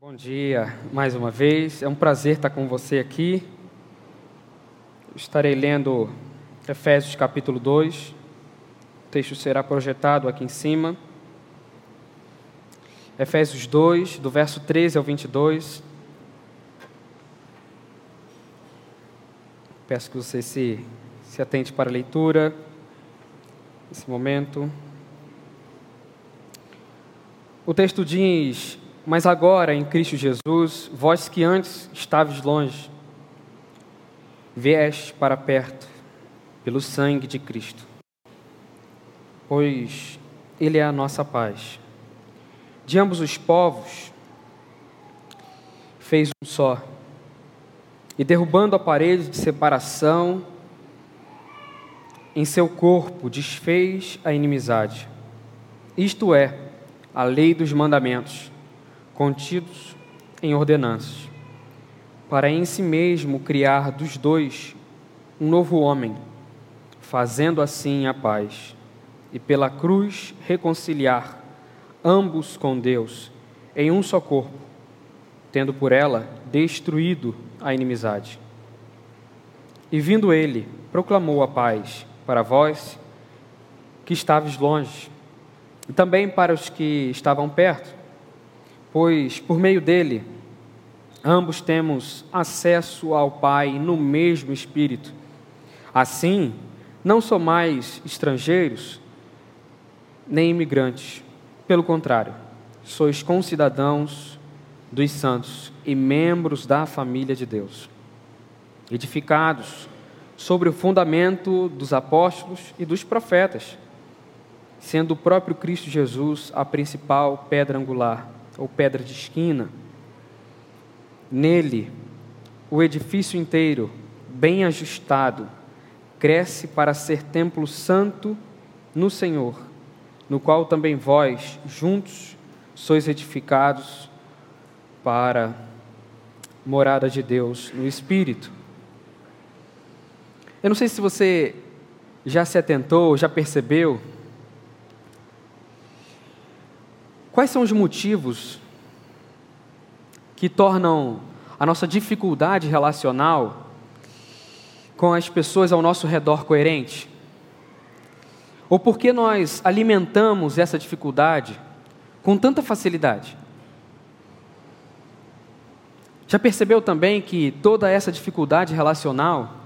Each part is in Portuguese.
Bom dia mais uma vez, é um prazer estar com você aqui. Estarei lendo Efésios capítulo 2, o texto será projetado aqui em cima. Efésios 2, do verso 13 ao 22. Peço que você se, se atente para a leitura nesse momento. O texto diz: Mas agora em Cristo Jesus, vós que antes estavas longe, vieste para perto pelo sangue de Cristo, pois Ele é a nossa paz de ambos os povos, fez um só. E derrubando a parede de separação, em seu corpo desfez a inimizade. Isto é, a lei dos mandamentos, contidos em ordenanças, para em si mesmo criar dos dois um novo homem, fazendo assim a paz, e pela cruz reconciliar ambos com Deus, em um só corpo, tendo por ela destruído a inimizade. E vindo ele, proclamou a paz para vós que estáveis longe, e também para os que estavam perto, pois por meio dele ambos temos acesso ao Pai no mesmo Espírito. Assim, não são mais estrangeiros nem imigrantes pelo contrário, sois concidadãos dos santos e membros da família de Deus, edificados sobre o fundamento dos apóstolos e dos profetas, sendo o próprio Cristo Jesus a principal pedra angular, ou pedra de esquina. Nele, o edifício inteiro, bem ajustado, cresce para ser templo santo no Senhor no qual também vós, juntos, sois edificados para morada de Deus no Espírito. Eu não sei se você já se atentou, já percebeu. Quais são os motivos que tornam a nossa dificuldade relacional com as pessoas ao nosso redor coerente? Ou por que nós alimentamos essa dificuldade com tanta facilidade? Já percebeu também que toda essa dificuldade relacional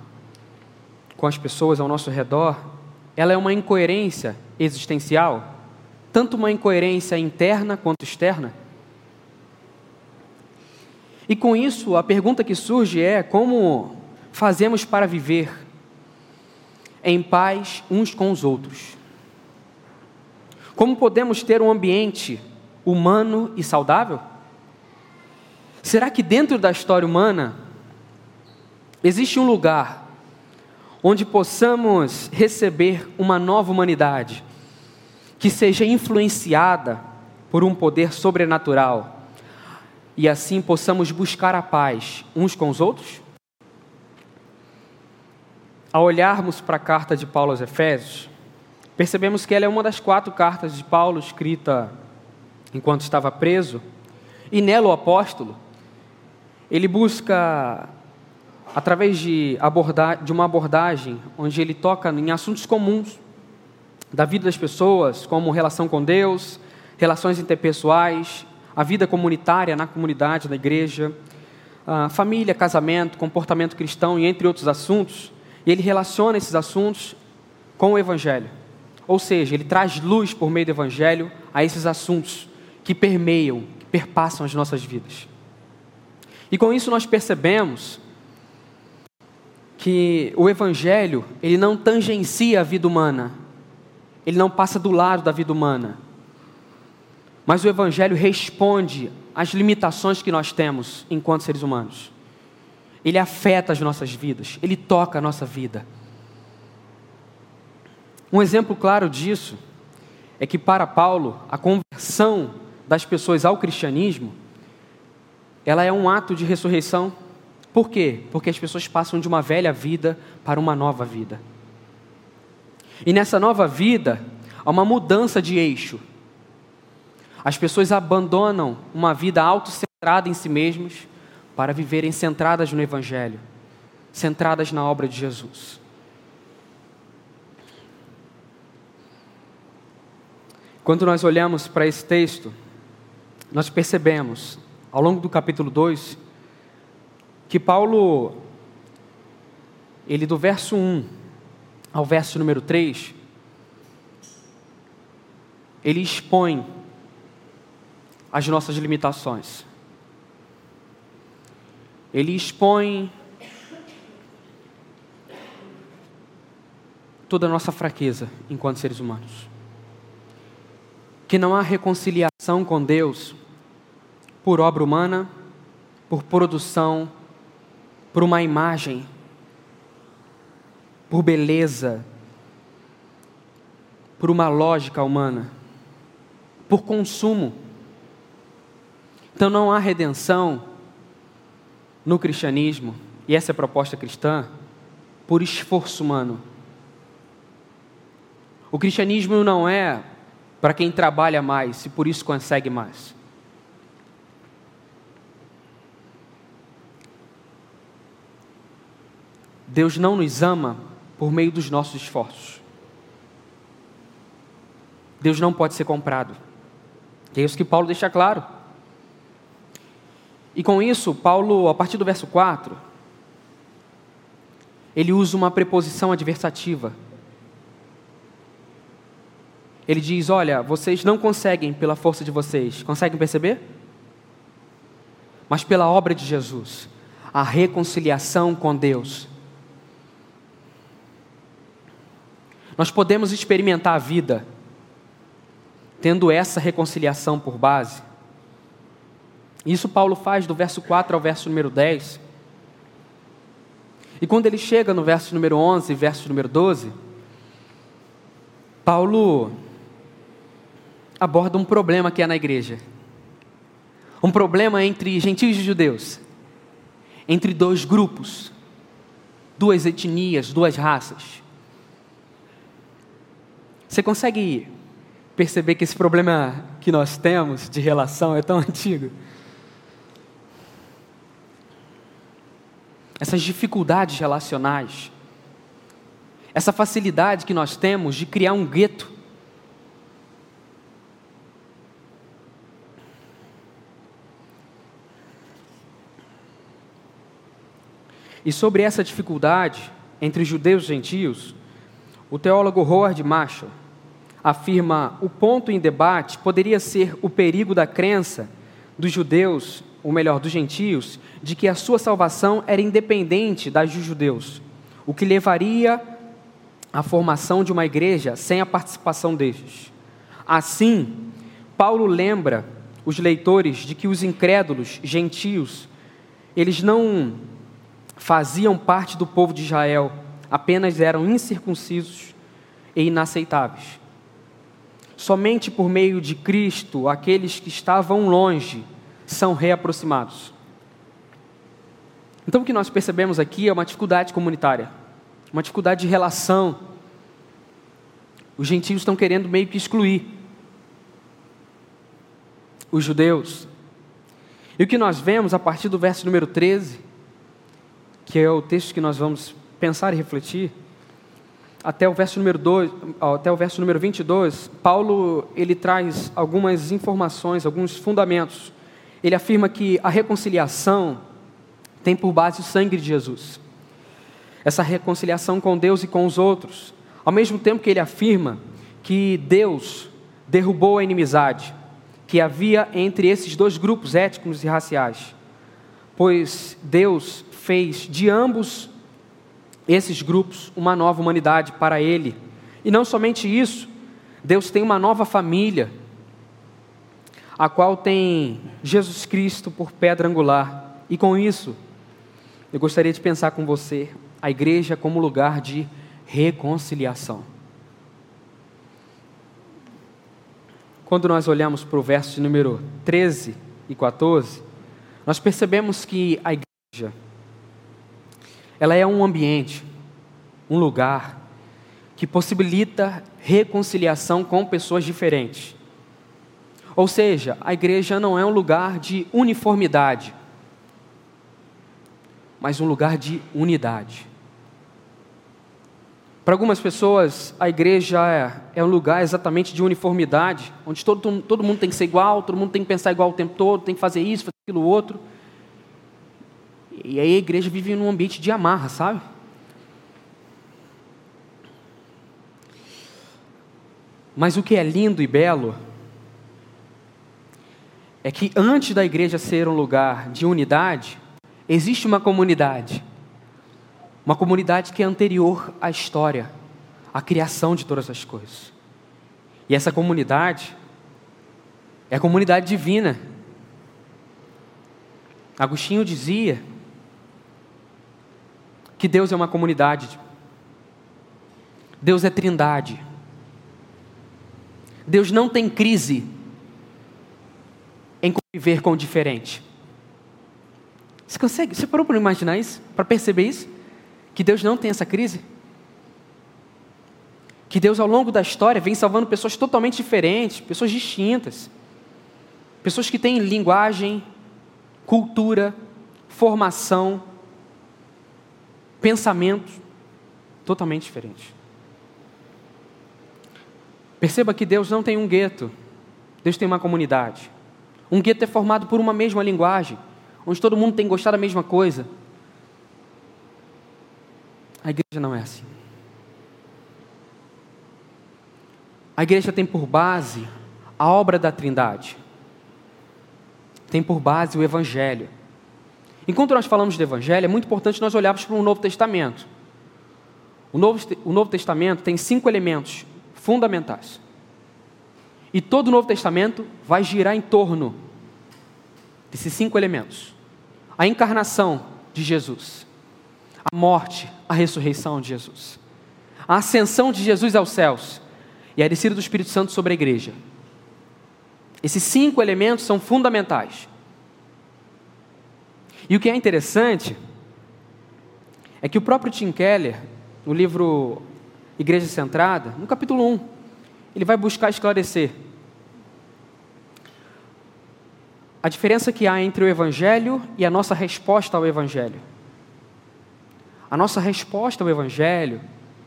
com as pessoas ao nosso redor, ela é uma incoerência existencial, tanto uma incoerência interna quanto externa? E com isso, a pergunta que surge é: como fazemos para viver em paz uns com os outros? Como podemos ter um ambiente humano e saudável? Será que dentro da história humana existe um lugar onde possamos receber uma nova humanidade que seja influenciada por um poder sobrenatural e assim possamos buscar a paz uns com os outros? Ao olharmos para a carta de Paulo aos Efésios, percebemos que ela é uma das quatro cartas de Paulo escrita enquanto estava preso, e nela o apóstolo, ele busca, através de, abordar, de uma abordagem onde ele toca em assuntos comuns da vida das pessoas, como relação com Deus, relações interpessoais, a vida comunitária na comunidade, na igreja, família, casamento, comportamento cristão e entre outros assuntos, e ele relaciona esses assuntos com o Evangelho. Ou seja, ele traz luz por meio do Evangelho a esses assuntos que permeiam, que perpassam as nossas vidas. E com isso nós percebemos que o Evangelho, ele não tangencia a vida humana, ele não passa do lado da vida humana, mas o Evangelho responde às limitações que nós temos enquanto seres humanos. Ele afeta as nossas vidas, ele toca a nossa vida. Um exemplo claro disso é que para Paulo a conversão das pessoas ao cristianismo ela é um ato de ressurreição. Por quê? Porque as pessoas passam de uma velha vida para uma nova vida. E nessa nova vida há uma mudança de eixo. As pessoas abandonam uma vida autocentrada em si mesmas para viverem centradas no Evangelho, centradas na obra de Jesus. Quando nós olhamos para esse texto, nós percebemos, ao longo do capítulo 2, que Paulo, ele do verso 1 ao verso número 3, ele expõe as nossas limitações. Ele expõe toda a nossa fraqueza enquanto seres humanos que não há reconciliação com Deus por obra humana, por produção, por uma imagem, por beleza, por uma lógica humana, por consumo. Então não há redenção no cristianismo, e essa é a proposta cristã, por esforço humano. O cristianismo não é para quem trabalha mais e por isso consegue mais. Deus não nos ama por meio dos nossos esforços. Deus não pode ser comprado. É isso que Paulo deixa claro. E com isso, Paulo, a partir do verso 4, ele usa uma preposição adversativa ele diz: Olha, vocês não conseguem pela força de vocês, conseguem perceber? Mas pela obra de Jesus, a reconciliação com Deus. Nós podemos experimentar a vida tendo essa reconciliação por base. Isso Paulo faz do verso 4 ao verso número 10. E quando ele chega no verso número 11 e verso número 12, Paulo aborda um problema que é na igreja. Um problema entre gentios e judeus. Entre dois grupos, duas etnias, duas raças. Você consegue perceber que esse problema que nós temos de relação é tão antigo? Essas dificuldades relacionais, essa facilidade que nós temos de criar um gueto E sobre essa dificuldade entre judeus e gentios, o teólogo Howard Marshall afirma o ponto em debate poderia ser o perigo da crença dos judeus, ou melhor, dos gentios, de que a sua salvação era independente das dos judeus, o que levaria à formação de uma igreja sem a participação destes. Assim, Paulo lembra os leitores de que os incrédulos gentios, eles não faziam parte do povo de Israel, apenas eram incircuncisos e inaceitáveis. Somente por meio de Cristo, aqueles que estavam longe são reaproximados. Então, o que nós percebemos aqui é uma dificuldade comunitária, uma dificuldade de relação. Os gentios estão querendo meio que excluir os judeus. E o que nós vemos a partir do verso número 13 que é o texto que nós vamos pensar e refletir, até o verso número 2, até o verso número 22, Paulo ele traz algumas informações, alguns fundamentos. Ele afirma que a reconciliação tem por base o sangue de Jesus. Essa reconciliação com Deus e com os outros. Ao mesmo tempo que ele afirma que Deus derrubou a inimizade que havia entre esses dois grupos étnicos e raciais. Pois Deus fez de ambos esses grupos uma nova humanidade para Ele. E não somente isso, Deus tem uma nova família, a qual tem Jesus Cristo por pedra angular. E com isso, eu gostaria de pensar com você a igreja como lugar de reconciliação. Quando nós olhamos para o verso número 13 e 14, nós percebemos que a igreja ela é um ambiente, um lugar que possibilita reconciliação com pessoas diferentes. Ou seja, a igreja não é um lugar de uniformidade, mas um lugar de unidade. Para algumas pessoas, a igreja é, é, um lugar exatamente de uniformidade, onde todo, todo mundo tem que ser igual, todo mundo tem que pensar igual o tempo todo, tem que fazer isso, fazer aquilo outro. E aí a igreja vive num ambiente de amarra, sabe? Mas o que é lindo e belo é que antes da igreja ser um lugar de unidade, existe uma comunidade. Uma comunidade que é anterior à história, à criação de todas as coisas. E essa comunidade é a comunidade divina. Agostinho dizia que Deus é uma comunidade. Deus é trindade. Deus não tem crise em conviver com o diferente. Você consegue? Você parou para imaginar isso? Para perceber isso? Que Deus não tem essa crise? Que Deus, ao longo da história, vem salvando pessoas totalmente diferentes, pessoas distintas. Pessoas que têm linguagem, cultura, formação, pensamentos totalmente diferentes. Perceba que Deus não tem um gueto, Deus tem uma comunidade. Um gueto é formado por uma mesma linguagem, onde todo mundo tem gostado da mesma coisa. A igreja não é assim. A igreja tem por base a obra da Trindade. Tem por base o Evangelho. Enquanto nós falamos do Evangelho, é muito importante nós olharmos para o Novo Testamento. O Novo, o Novo Testamento tem cinco elementos fundamentais. E todo o Novo Testamento vai girar em torno desses cinco elementos: a encarnação de Jesus, a morte, a ressurreição de Jesus, a ascensão de Jesus aos céus e a descida do Espírito Santo sobre a igreja. Esses cinco elementos são fundamentais. E o que é interessante é que o próprio Tim Keller, no livro Igreja Centrada, no capítulo 1, ele vai buscar esclarecer a diferença que há entre o Evangelho e a nossa resposta ao Evangelho. A nossa resposta ao Evangelho,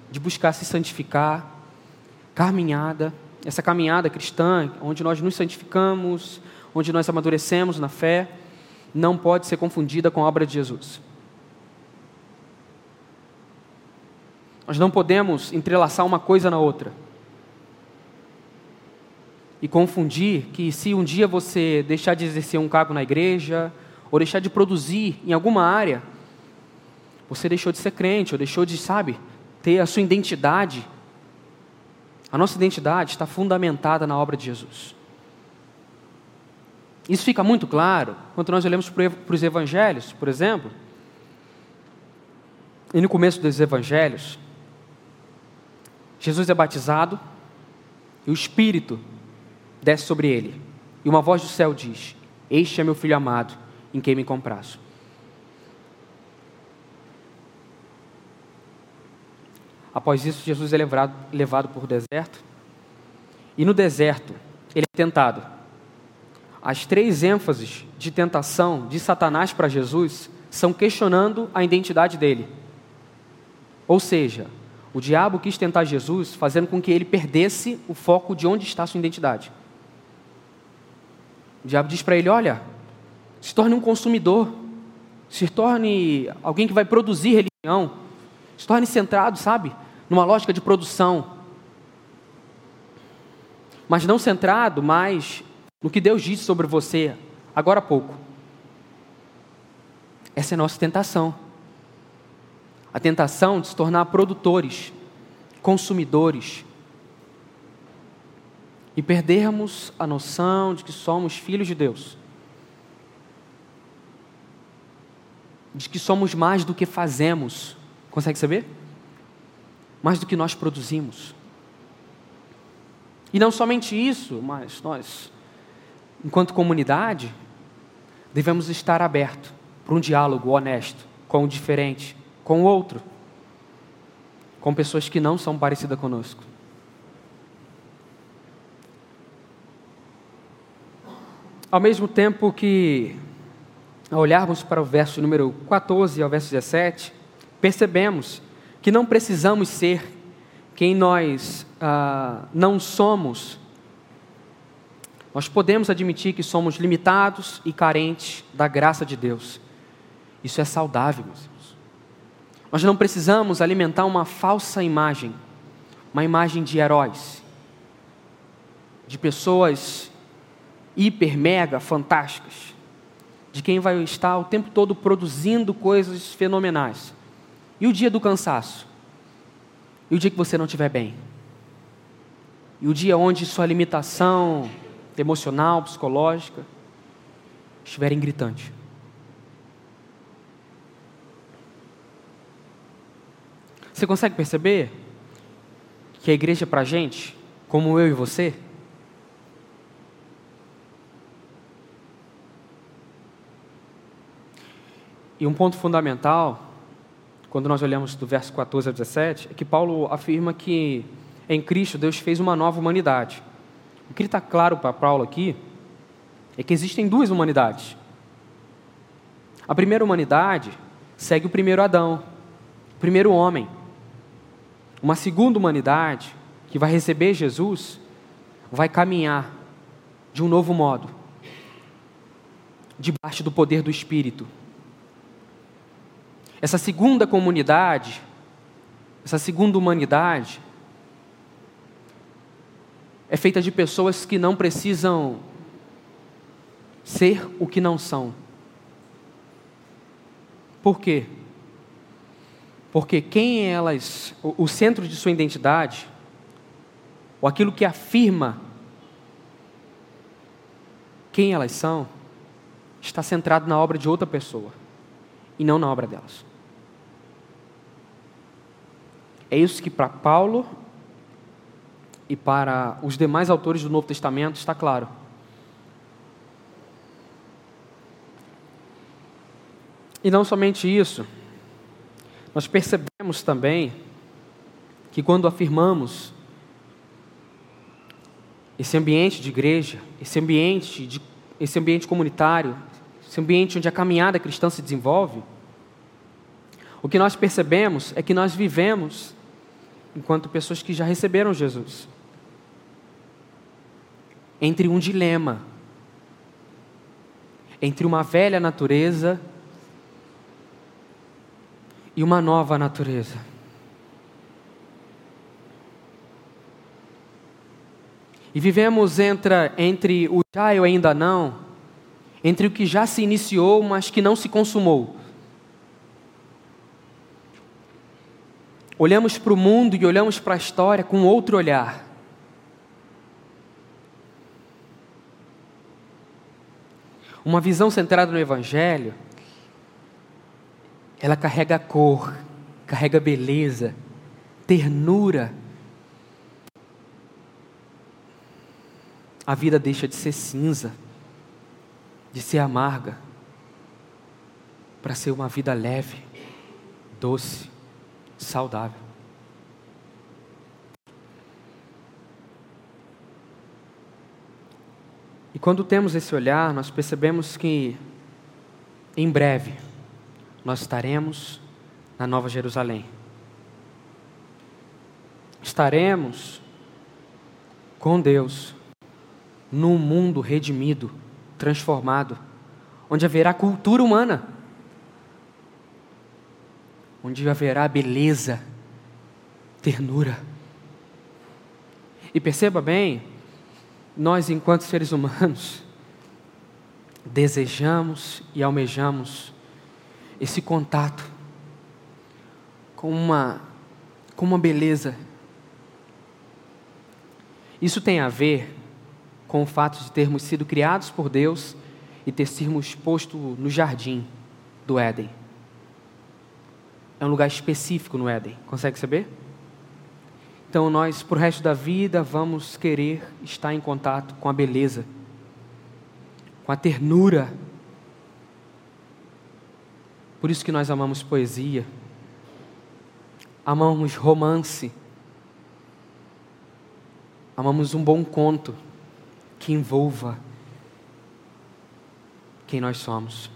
de buscar se santificar, caminhada, essa caminhada cristã, onde nós nos santificamos, onde nós amadurecemos na fé, não pode ser confundida com a obra de Jesus. Nós não podemos entrelaçar uma coisa na outra. E confundir que se um dia você deixar de exercer um cargo na igreja, ou deixar de produzir em alguma área, você deixou de ser crente, ou deixou de, sabe, ter a sua identidade. A nossa identidade está fundamentada na obra de Jesus. Isso fica muito claro quando nós olhamos para os evangelhos, por exemplo. E no começo dos evangelhos, Jesus é batizado e o Espírito desce sobre ele. E uma voz do céu diz: Este é meu filho amado, em quem me comprazo. Após isso, Jesus é levado, levado por deserto. E no deserto, ele é tentado as três ênfases de tentação de Satanás para Jesus são questionando a identidade dele. Ou seja, o diabo quis tentar Jesus, fazendo com que ele perdesse o foco de onde está sua identidade. O diabo diz para ele: Olha, se torne um consumidor, se torne alguém que vai produzir religião, se torne centrado, sabe, numa lógica de produção. Mas não centrado mais no que Deus disse sobre você agora há pouco. Essa é a nossa tentação. A tentação de se tornar produtores, consumidores, e perdermos a noção de que somos filhos de Deus. De que somos mais do que fazemos. Consegue saber? Mais do que nós produzimos. E não somente isso, mas nós enquanto comunidade, devemos estar abertos para um diálogo honesto com o diferente, com o outro, com pessoas que não são parecidas conosco. Ao mesmo tempo que, ao olharmos para o verso número 14 ao verso 17, percebemos que não precisamos ser quem nós ah, não somos. Nós podemos admitir que somos limitados e carentes da graça de Deus. Isso é saudável, meus irmãos. Nós não precisamos alimentar uma falsa imagem, uma imagem de heróis, de pessoas hiper, mega, fantásticas, de quem vai estar o tempo todo produzindo coisas fenomenais. E o dia do cansaço? E o dia que você não estiver bem? E o dia onde sua limitação emocional, psicológica estiverem gritante? Você consegue perceber que a igreja para a gente, como eu e você, e um ponto fundamental quando nós olhamos do verso 14 ao 17, é que Paulo afirma que em Cristo Deus fez uma nova humanidade. O que está claro para Paulo aqui é que existem duas humanidades. A primeira humanidade segue o primeiro Adão, o primeiro homem. Uma segunda humanidade, que vai receber Jesus, vai caminhar de um novo modo, debaixo do poder do Espírito, essa segunda comunidade, essa segunda humanidade, é feita de pessoas que não precisam ser o que não são. Por quê? Porque quem elas, o centro de sua identidade, ou aquilo que afirma quem elas são, está centrado na obra de outra pessoa e não na obra delas. É isso que para Paulo e para os demais autores do Novo Testamento está claro. E não somente isso, nós percebemos também que quando afirmamos esse ambiente de igreja, esse ambiente, de, esse ambiente comunitário, esse ambiente onde a caminhada cristã se desenvolve, o que nós percebemos é que nós vivemos enquanto pessoas que já receberam Jesus. Entre um dilema, entre uma velha natureza e uma nova natureza. E vivemos entre, entre o já e o ainda não, entre o que já se iniciou, mas que não se consumou. olhamos para o mundo e olhamos para a história com outro olhar. Uma visão centrada no Evangelho, ela carrega cor, carrega beleza, ternura. A vida deixa de ser cinza, de ser amarga, para ser uma vida leve, doce saudável. E quando temos esse olhar, nós percebemos que em breve nós estaremos na Nova Jerusalém. Estaremos com Deus num mundo redimido, transformado, onde haverá cultura humana onde haverá beleza, ternura. E perceba bem, nós, enquanto seres humanos, desejamos e almejamos esse contato com uma, com uma beleza. Isso tem a ver com o fato de termos sido criados por Deus e ter sido posto no jardim do Éden é um lugar específico no Éden. Consegue saber? Então nós, por resto da vida, vamos querer estar em contato com a beleza, com a ternura. Por isso que nós amamos poesia, amamos romance, amamos um bom conto que envolva quem nós somos.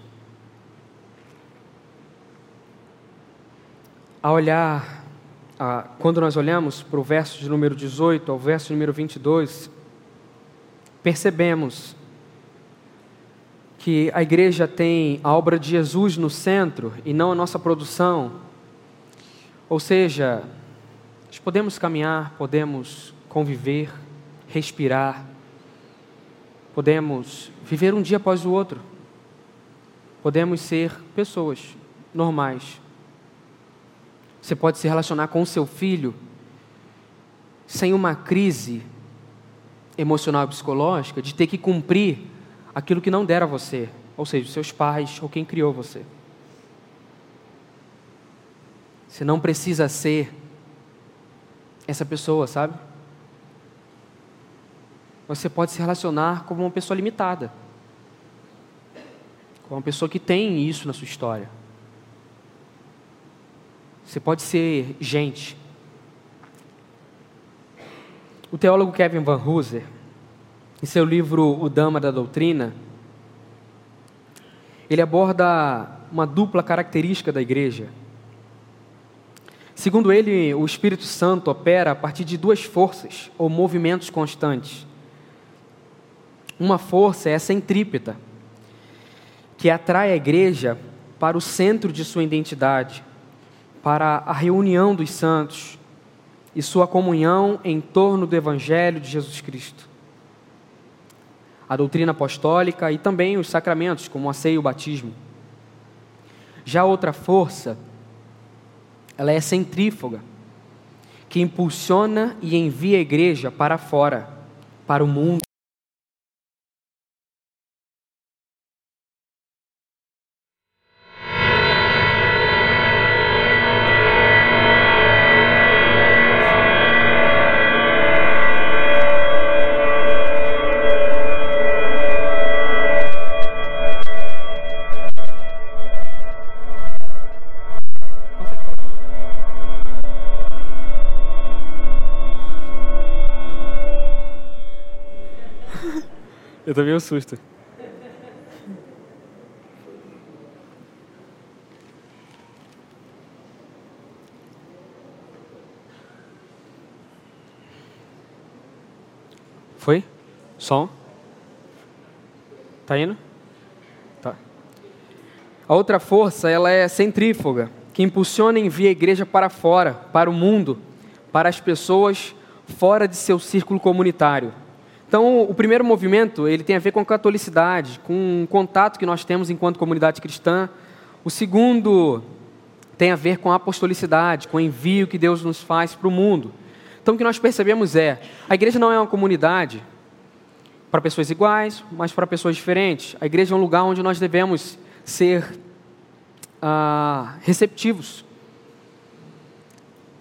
A olhar, a, quando nós olhamos para o verso de número 18 ao verso número 22, percebemos que a igreja tem a obra de Jesus no centro e não a nossa produção. Ou seja, nós podemos caminhar, podemos conviver, respirar, podemos viver um dia após o outro, podemos ser pessoas normais. Você pode se relacionar com o seu filho sem uma crise emocional e psicológica de ter que cumprir aquilo que não dera a você, ou seja, seus pais ou quem criou você. Você não precisa ser essa pessoa, sabe? Você pode se relacionar como uma pessoa limitada, com uma pessoa que tem isso na sua história. Você pode ser gente. O teólogo Kevin Van Hooser, em seu livro O Dama da Doutrina, ele aborda uma dupla característica da igreja. Segundo ele, o Espírito Santo opera a partir de duas forças ou movimentos constantes. Uma força é a centrípeta, que atrai a igreja para o centro de sua identidade, para a reunião dos santos e sua comunhão em torno do Evangelho de Jesus Cristo a doutrina apostólica e também os sacramentos, como a ceia e o batismo. Já outra força, ela é centrífuga, que impulsiona e envia a igreja para fora, para o mundo. Eu tomei um susto. Foi? Som? Tá indo? Tá. A outra força, ela é centrífuga, que impulsiona e envia a igreja para fora, para o mundo, para as pessoas fora de seu círculo comunitário. Então, o primeiro movimento, ele tem a ver com a catolicidade, com o contato que nós temos enquanto comunidade cristã. O segundo tem a ver com a apostolicidade, com o envio que Deus nos faz para o mundo. Então, o que nós percebemos é, a igreja não é uma comunidade para pessoas iguais, mas para pessoas diferentes. A igreja é um lugar onde nós devemos ser ah, receptivos.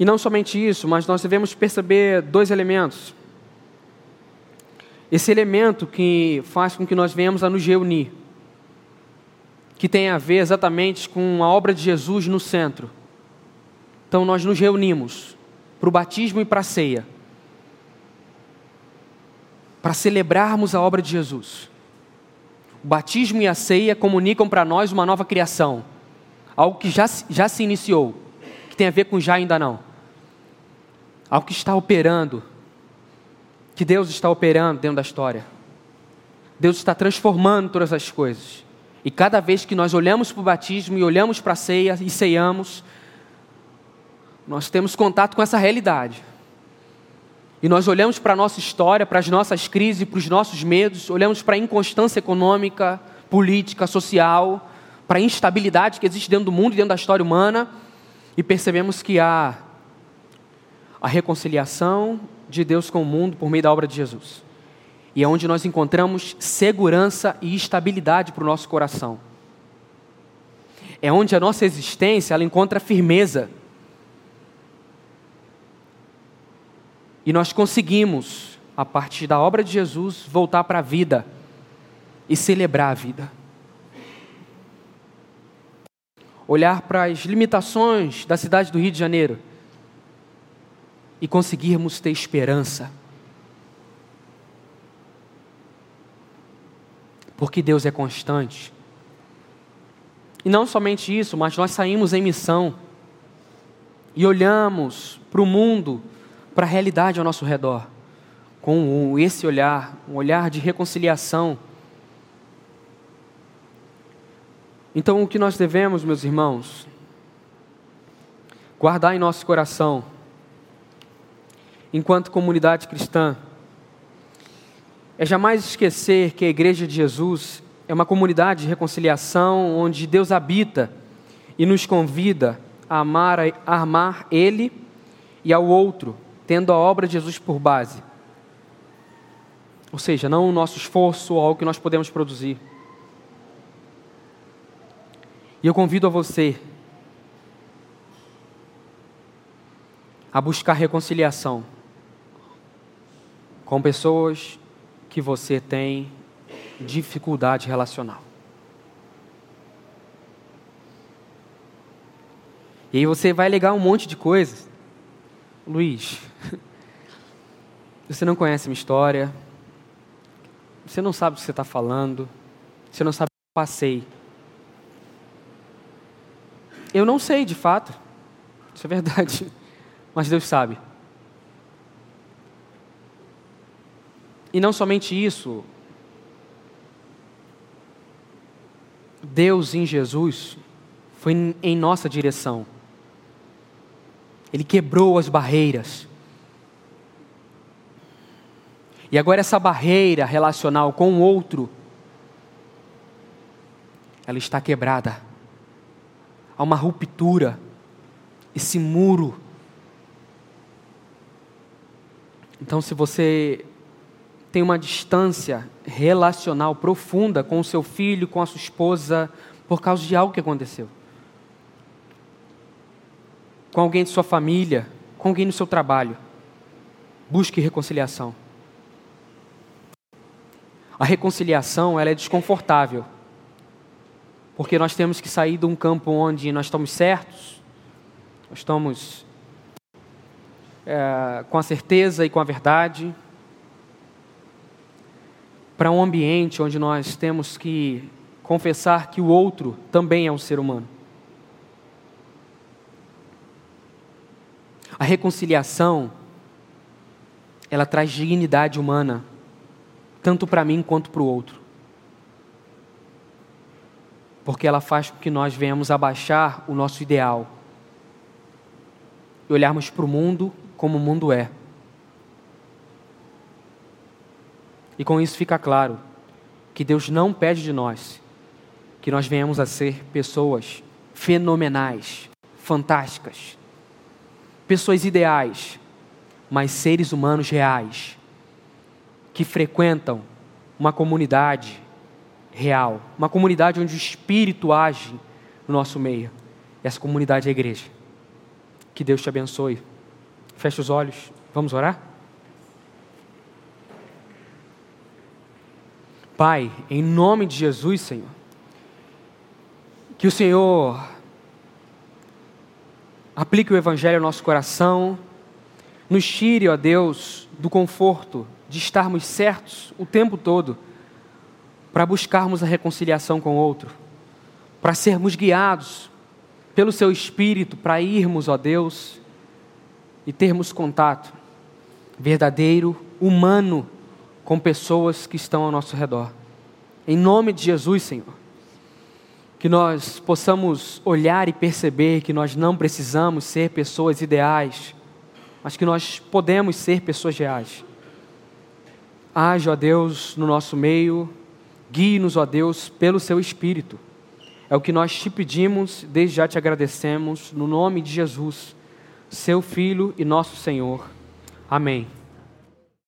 E não somente isso, mas nós devemos perceber dois elementos. Esse elemento que faz com que nós venhamos a nos reunir, que tem a ver exatamente com a obra de Jesus no centro. Então nós nos reunimos para o batismo e para a ceia, para celebrarmos a obra de Jesus. O batismo e a ceia comunicam para nós uma nova criação, algo que já, já se iniciou, que tem a ver com já ainda não, algo que está operando que Deus está operando dentro da história. Deus está transformando todas as coisas. E cada vez que nós olhamos para o batismo e olhamos para a ceia e ceiamos, nós temos contato com essa realidade. E nós olhamos para a nossa história, para as nossas crises, para os nossos medos, olhamos para a inconstância econômica, política, social, para a instabilidade que existe dentro do mundo e dentro da história humana, e percebemos que há a reconciliação de Deus com o mundo por meio da obra de Jesus. E é onde nós encontramos segurança e estabilidade para o nosso coração. É onde a nossa existência ela encontra firmeza. E nós conseguimos, a partir da obra de Jesus, voltar para a vida e celebrar a vida. Olhar para as limitações da cidade do Rio de Janeiro e conseguirmos ter esperança. Porque Deus é constante E não somente isso, mas nós saímos em missão e olhamos para o mundo, para a realidade ao nosso redor, com esse olhar, um olhar de reconciliação. Então, o que nós devemos, meus irmãos, guardar em nosso coração, enquanto comunidade cristã, é jamais esquecer que a Igreja de Jesus é uma comunidade de reconciliação onde Deus habita e nos convida a amar, a amar Ele e ao outro, tendo a obra de Jesus por base. Ou seja, não o nosso esforço ou algo que nós podemos produzir. E eu convido a você a buscar reconciliação com pessoas que você tem dificuldade relacional. E aí você vai ligar um monte de coisas. Luiz, você não conhece minha história, você não sabe o que você está falando, você não sabe o que eu passei. Eu não sei de fato, isso é verdade, mas Deus sabe. E não somente isso, Deus em Jesus foi em nossa direção. Ele quebrou as barreiras. E agora essa barreira relacional com o outro, ela está quebrada. Há uma ruptura, esse muro. Então, se você tem uma distância relacional profunda com o seu filho, com a sua esposa, por causa de algo que aconteceu. Com alguém de sua família, com alguém no seu trabalho. Busque reconciliação. A reconciliação ela é desconfortável. Porque nós temos que sair de um campo onde nós estamos certos, nós estamos é, com a certeza e com a verdade, para um ambiente onde nós temos que confessar que o outro também é um ser humano. A reconciliação, ela traz dignidade humana, tanto para mim quanto para o outro. Porque ela faz com que nós venhamos abaixar o nosso ideal e olharmos para o mundo como o mundo é. E com isso fica claro que Deus não pede de nós que nós venhamos a ser pessoas fenomenais, fantásticas, pessoas ideais, mas seres humanos reais, que frequentam uma comunidade real, uma comunidade onde o Espírito age no nosso meio. Essa comunidade é a igreja. Que Deus te abençoe. Feche os olhos, vamos orar? Pai, em nome de Jesus, Senhor, que o Senhor aplique o Evangelho ao nosso coração, nos tire, ó Deus, do conforto de estarmos certos o tempo todo, para buscarmos a reconciliação com o outro, para sermos guiados pelo Seu Espírito, para irmos, ó Deus, e termos contato verdadeiro, humano, com pessoas que estão ao nosso redor. Em nome de Jesus, Senhor. Que nós possamos olhar e perceber que nós não precisamos ser pessoas ideais, mas que nós podemos ser pessoas reais. Age, ó Deus, no nosso meio, guie-nos, ó Deus, pelo seu Espírito. É o que nós te pedimos, desde já te agradecemos, no nome de Jesus, seu Filho e nosso Senhor. Amém.